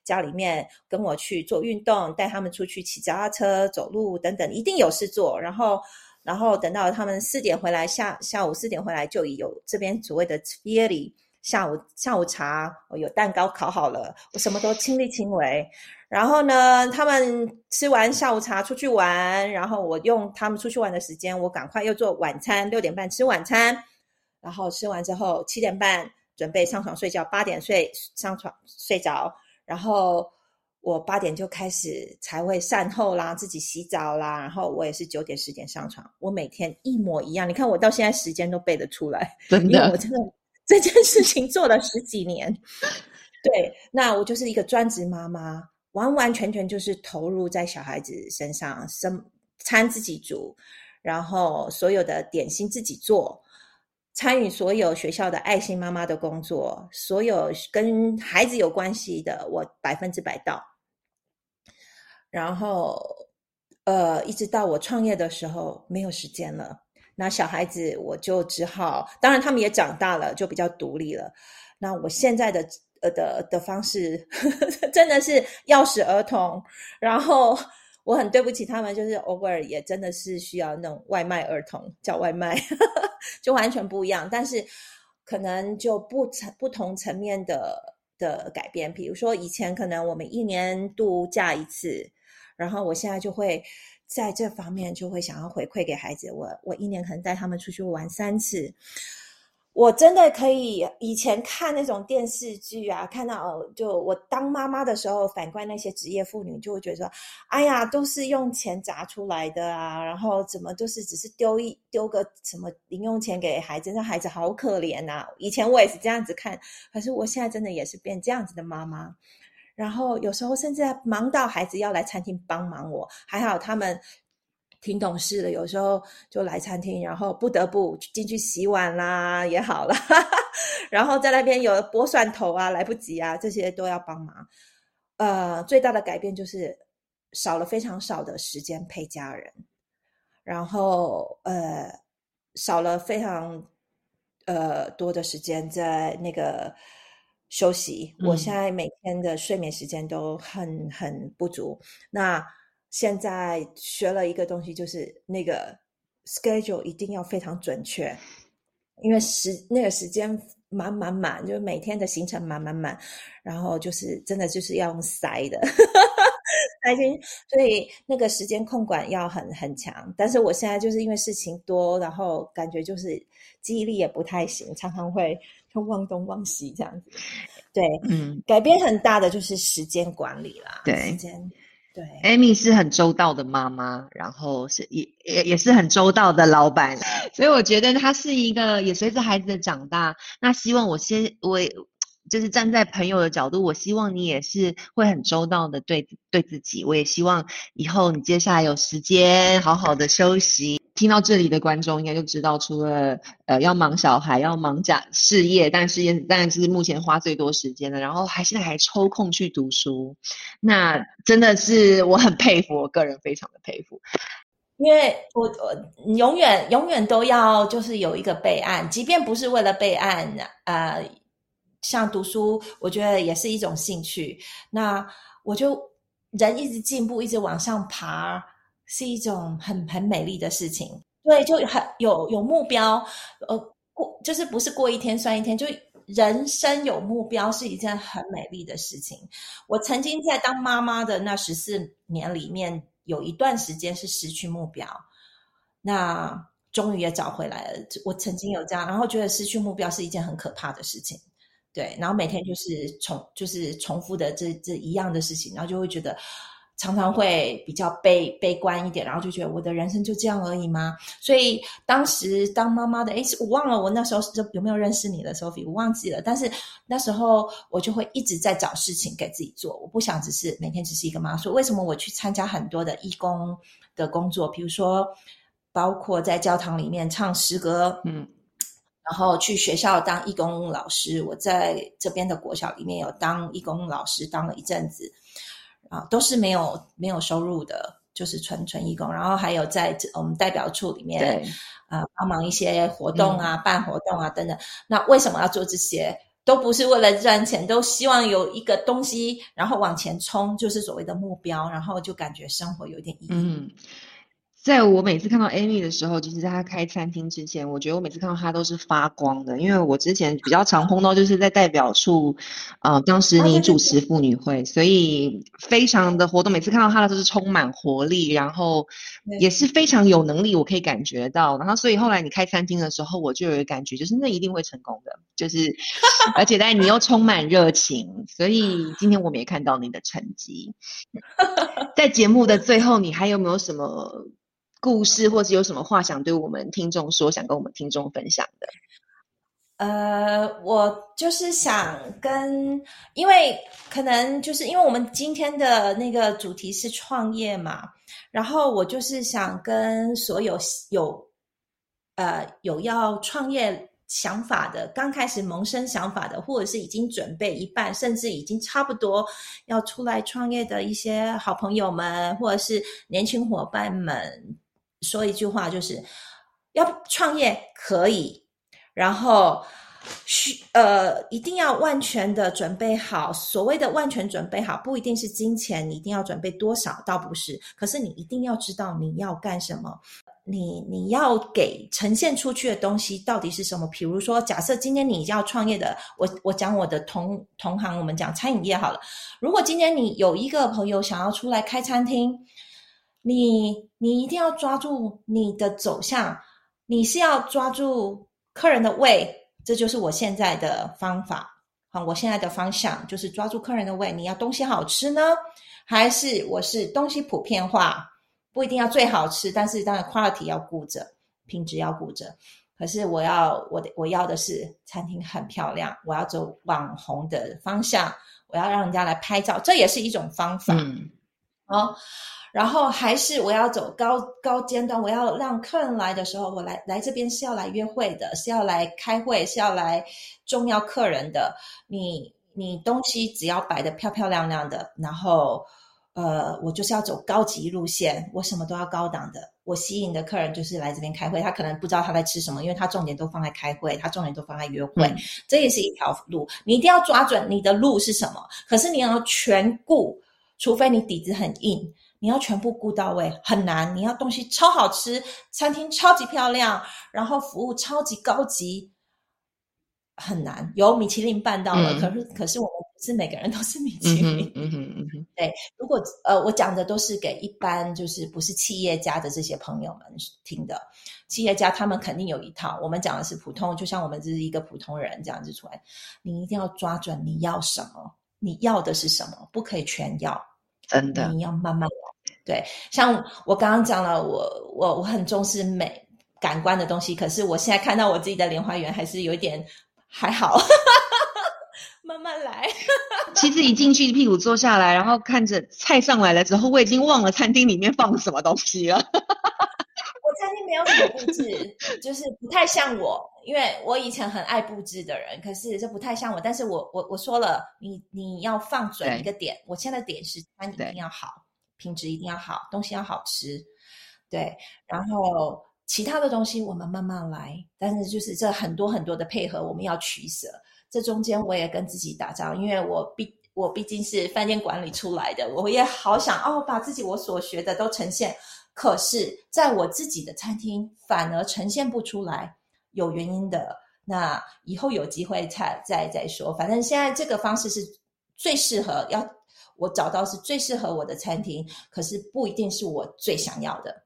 家里面跟我去做运动，带他们出去骑脚踏车、走路等等，一定有事做。然后，然后等到他们四点回来，下下午四点回来就有这边所谓的 t e a l y 下午下午茶，有蛋糕烤好了，我什么都亲力亲为。然后呢，他们吃完下午茶出去玩，然后我用他们出去玩的时间，我赶快又做晚餐，六点半吃晚餐。然后吃完之后，七点半准备上床睡觉，八点睡上床睡着，然后我八点就开始才会善后啦，自己洗澡啦，然后我也是九点十点上床，我每天一模一样。你看我到现在时间都背得出来，(laughs) 真的，我真的这件事情做了十几年。对，那我就是一个专职妈妈，完完全全就是投入在小孩子身上，生餐自己煮，然后所有的点心自己做。参与所有学校的爱心妈妈的工作，所有跟孩子有关系的，我百分之百到。然后，呃，一直到我创业的时候没有时间了，那小孩子我就只好，当然他们也长大了，就比较独立了。那我现在的呃的的方式，(laughs) 真的是钥匙儿童，然后。我很对不起他们，就是偶尔也真的是需要那种外卖儿童叫外卖，(laughs) 就完全不一样。但是可能就不层不同层面的的改变，比如说以前可能我们一年度假一次，然后我现在就会在这方面就会想要回馈给孩子，我我一年可能带他们出去玩三次。我真的可以以前看那种电视剧啊，看到就我当妈妈的时候，反观那些职业妇女，就会觉得说，哎呀，都是用钱砸出来的啊，然后怎么就是只是丢一丢个什么零用钱给孩子，那孩子好可怜呐。以前我也是这样子看，可是我现在真的也是变这样子的妈妈，然后有时候甚至忙到孩子要来餐厅帮忙我，还好他们。挺懂事的，有时候就来餐厅，然后不得不进去洗碗啦，也好了。(laughs) 然后在那边有剥蒜头啊，来不及啊，这些都要帮忙。呃，最大的改变就是少了非常少的时间陪家人，然后呃，少了非常呃多的时间在那个休息。我现在每天的睡眠时间都很很不足。那现在学了一个东西，就是那个 schedule 一定要非常准确，因为时那个时间满满满，就是每天的行程满满满，然后就是真的就是要用塞的塞进，所以那个时间控管要很很强。但是我现在就是因为事情多，然后感觉就是记忆力也不太行，常常会就忘东忘西这样子。对，嗯，改变很大的就是时间管理啦，对，时间。对，Amy 是很周到的妈妈，然后是也也也是很周到的老板，所以我觉得她是一个也随着孩子的长大，那希望我先我就是站在朋友的角度，我希望你也是会很周到的对对自己，我也希望以后你接下来有时间好好的休息。听到这里的观众应该就知道，除了呃要忙小孩，要忙家事业，但事业当然是目前花最多时间的。然后还现在还抽空去读书，那真的是我很佩服，我个人非常的佩服。因为我我永远永远都要就是有一个备案，即便不是为了备案，呃，像读书，我觉得也是一种兴趣。那我就人一直进步，一直往上爬。是一种很很美丽的事情，对，就很有有目标，呃，过就是不是过一天算一天，就人生有目标是一件很美丽的事情。我曾经在当妈妈的那十四年里面，有一段时间是失去目标，那终于也找回来了。我曾经有这样，然后觉得失去目标是一件很可怕的事情。对，然后每天就是重就是重复的这这一样的事情，然后就会觉得。常常会比较悲悲观一点，然后就觉得我的人生就这样而已吗？所以当时当妈妈的，诶，我忘了我那时候是有没有认识你的 Sophie，我忘记了。但是那时候我就会一直在找事情给自己做，我不想只是每天只是一个妈。所以为什么我去参加很多的义工的工作？比如说，包括在教堂里面唱诗歌，嗯，然后去学校当义工老师。我在这边的国小里面有当义工老师，当了一阵子。啊，都是没有没有收入的，就是纯纯义工。然后还有在我们代表处里面，啊，帮忙一些活动啊，办活动啊等等。那为什么要做这些？都不是为了赚钱，都希望有一个东西，然后往前冲，就是所谓的目标，然后就感觉生活有点意义。在我每次看到 Amy 的时候，就是在她开餐厅之前，我觉得我每次看到她都是发光的。因为我之前比较常碰到，就是在代表处，啊，当时你主持妇女会，所以非常的活动，每次看到她的都是充满活力，然后也是非常有能力，我可以感觉到。然后，所以后来你开餐厅的时候，我就有感觉，就是那一定会成功的，就是 (laughs) 而且在你又充满热情，所以今天我们也看到你的成绩。(laughs) 在节目的最后，你还有没有什么？故事，或是有什么话想对我们听众说，想跟我们听众分享的？呃，我就是想跟，因为可能就是因为我们今天的那个主题是创业嘛，然后我就是想跟所有有呃有要创业想法的，刚开始萌生想法的，或者是已经准备一半，甚至已经差不多要出来创业的一些好朋友们，或者是年轻伙伴们。说一句话，就是要创业可以，然后需呃一定要万全的准备好。所谓的万全准备好，不一定是金钱，你一定要准备多少，倒不是。可是你一定要知道你要干什么，你你要给呈现出去的东西到底是什么。比如说，假设今天你要创业的，我我讲我的同同行，我们讲餐饮业好了。如果今天你有一个朋友想要出来开餐厅。你你一定要抓住你的走向，你是要抓住客人的胃，这就是我现在的方法。好，我现在的方向就是抓住客人的胃。你要东西好吃呢，还是我是东西普遍化？不一定要最好吃，但是当然 quality 要顾着，品质要顾着。可是我要我的我要的是餐厅很漂亮，我要走网红的方向，我要让人家来拍照，这也是一种方法。嗯，好。然后还是我要走高高尖端，我要让客人来的时候，我来来这边是要来约会的，是要来开会，是要来重要客人的。你你东西只要摆的漂漂亮亮的，然后呃，我就是要走高级路线，我什么都要高档的。我吸引的客人就是来这边开会，他可能不知道他在吃什么，因为他重点都放在开会，他重点都放在约会。这也是一条路，你一定要抓准你的路是什么。可是你要全顾，除非你底子很硬。你要全部顾到位很难，你要东西超好吃，餐厅超级漂亮，然后服务超级高级，很难。有米其林办到了，可是可是我们不是每个人都是米其林。嗯哼嗯哼。对，如果呃我讲的都是给一般就是不是企业家的这些朋友们听的，企业家他们肯定有一套。我们讲的是普通，就像我们这是一个普通人这样子出来，你一定要抓准你要什么，你要的是什么，不可以全要。真的，你要慢慢来。对，像我刚刚讲了，我我我很重视美感官的东西，可是我现在看到我自己的莲花园，还是有一点还好，(laughs) 慢慢来。其实一进去，屁股坐下来，然后看着菜上来了之后，我已经忘了餐厅里面放什么东西了。餐厅没有什么布置，就是不太像我，因为我以前很爱布置的人，可是这不太像我。但是我我我说了，你你要放准一个点，我现在点是餐一定要好，品质一定要好，东西要好吃，对。然后其他的东西我们慢慢来，但是就是这很多很多的配合我们要取舍。这中间我也跟自己打仗，因为我毕我毕竟是饭店管理出来的，我也好想哦，把自己我所学的都呈现。可是，在我自己的餐厅反而呈现不出来，有原因的。那以后有机会再再再说。反正现在这个方式是最适合，要我找到是最适合我的餐厅，可是不一定是我最想要的，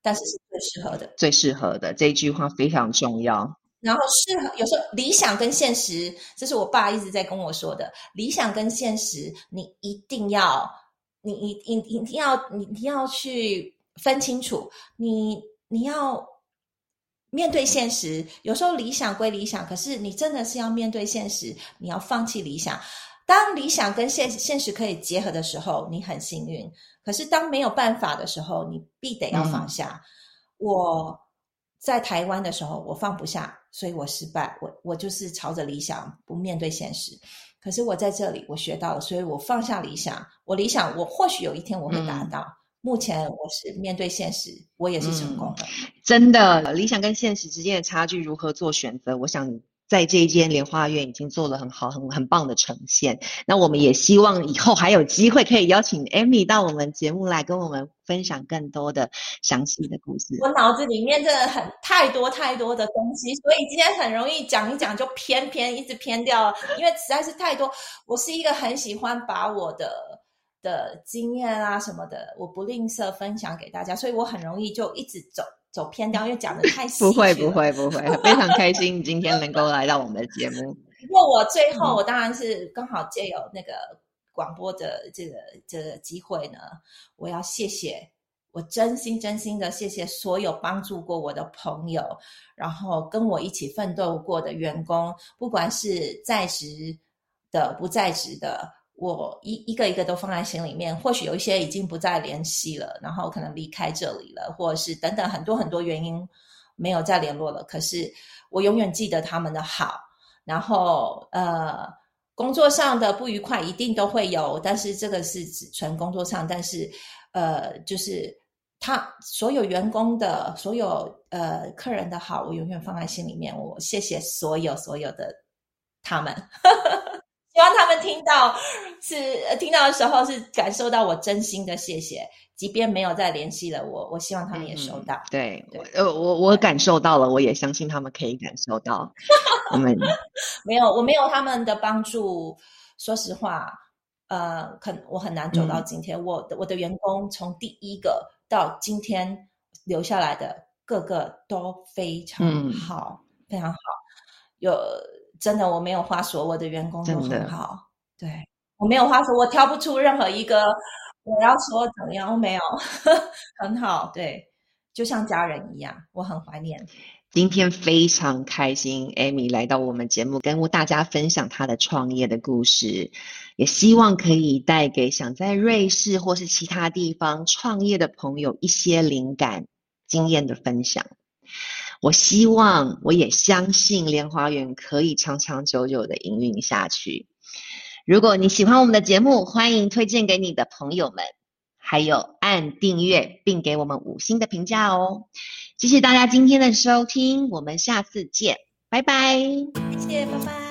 但是是最适合的。最适合的这一句话非常重要。然后适合有时候理想跟现实，这是我爸一直在跟我说的。理想跟现实，你一定要，你你你一定要，你一定要去分清楚。你你要面对现实，有时候理想归理想，可是你真的是要面对现实，你要放弃理想。当理想跟现现实可以结合的时候，你很幸运。可是当没有办法的时候，你必得要放下。我。在台湾的时候，我放不下，所以我失败。我我就是朝着理想，不面对现实。可是我在这里，我学到了，所以我放下理想。我理想，我或许有一天我会达到。目前我是面对现实，我也是成功的。真的，理想跟现实之间的差距如何做选择？我想。在这一间莲花院已经做了很好、很很棒的呈现。那我们也希望以后还有机会可以邀请 Amy 到我们节目来跟我们分享更多的详细的故事。我脑子里面真的很太多太多的东西，所以今天很容易讲一讲就偏偏一直偏掉，因为实在是太多。我是一个很喜欢把我的的经验啊什么的，我不吝啬分享给大家，所以我很容易就一直走。走偏掉，因为讲的太细。(laughs) 不会不会不会，非常开心今天能够来到我们的节目。(laughs) 不过我最后，我当然是刚好借有那个广播的这个这个机会呢，我要谢谢我真心真心的谢谢所有帮助过我的朋友，然后跟我一起奋斗过的员工，不管是在职的不在职的。我一一个一个都放在心里面，或许有一些已经不再联系了，然后可能离开这里了，或者是等等很多很多原因没有再联络了。可是我永远记得他们的好，然后呃，工作上的不愉快一定都会有，但是这个是只纯工作上，但是呃，就是他所有员工的所有呃客人的好，我永远放在心里面。我谢谢所有所有的他们。希望他们听到是听到的时候是感受到我真心的谢谢，即便没有再联系了，我我希望他们也收到。对，呃，我我感受到了，我也相信他们可以感受到。我们 (laughs) 没有，我没有他们的帮助，说实话，呃，很我很难走到今天。我的我的员工从第一个到今天留下来的，个个都非常好，非常好，有。真的，我没有话说，我的员工都很好。对我没有话说，我挑不出任何一个我要说怎么样，我没有 (laughs) 很好。对，就像家人一样，我很怀念。今天非常开心，Amy 来到我们节目，跟大家分享她的创业的故事，也希望可以带给想在瑞士或是其他地方创业的朋友一些灵感、经验的分享。我希望，我也相信莲花园可以长长久久的营运下去。如果你喜欢我们的节目，欢迎推荐给你的朋友们，还有按订阅并给我们五星的评价哦。谢谢大家今天的收听，我们下次见，拜拜。谢谢，拜拜。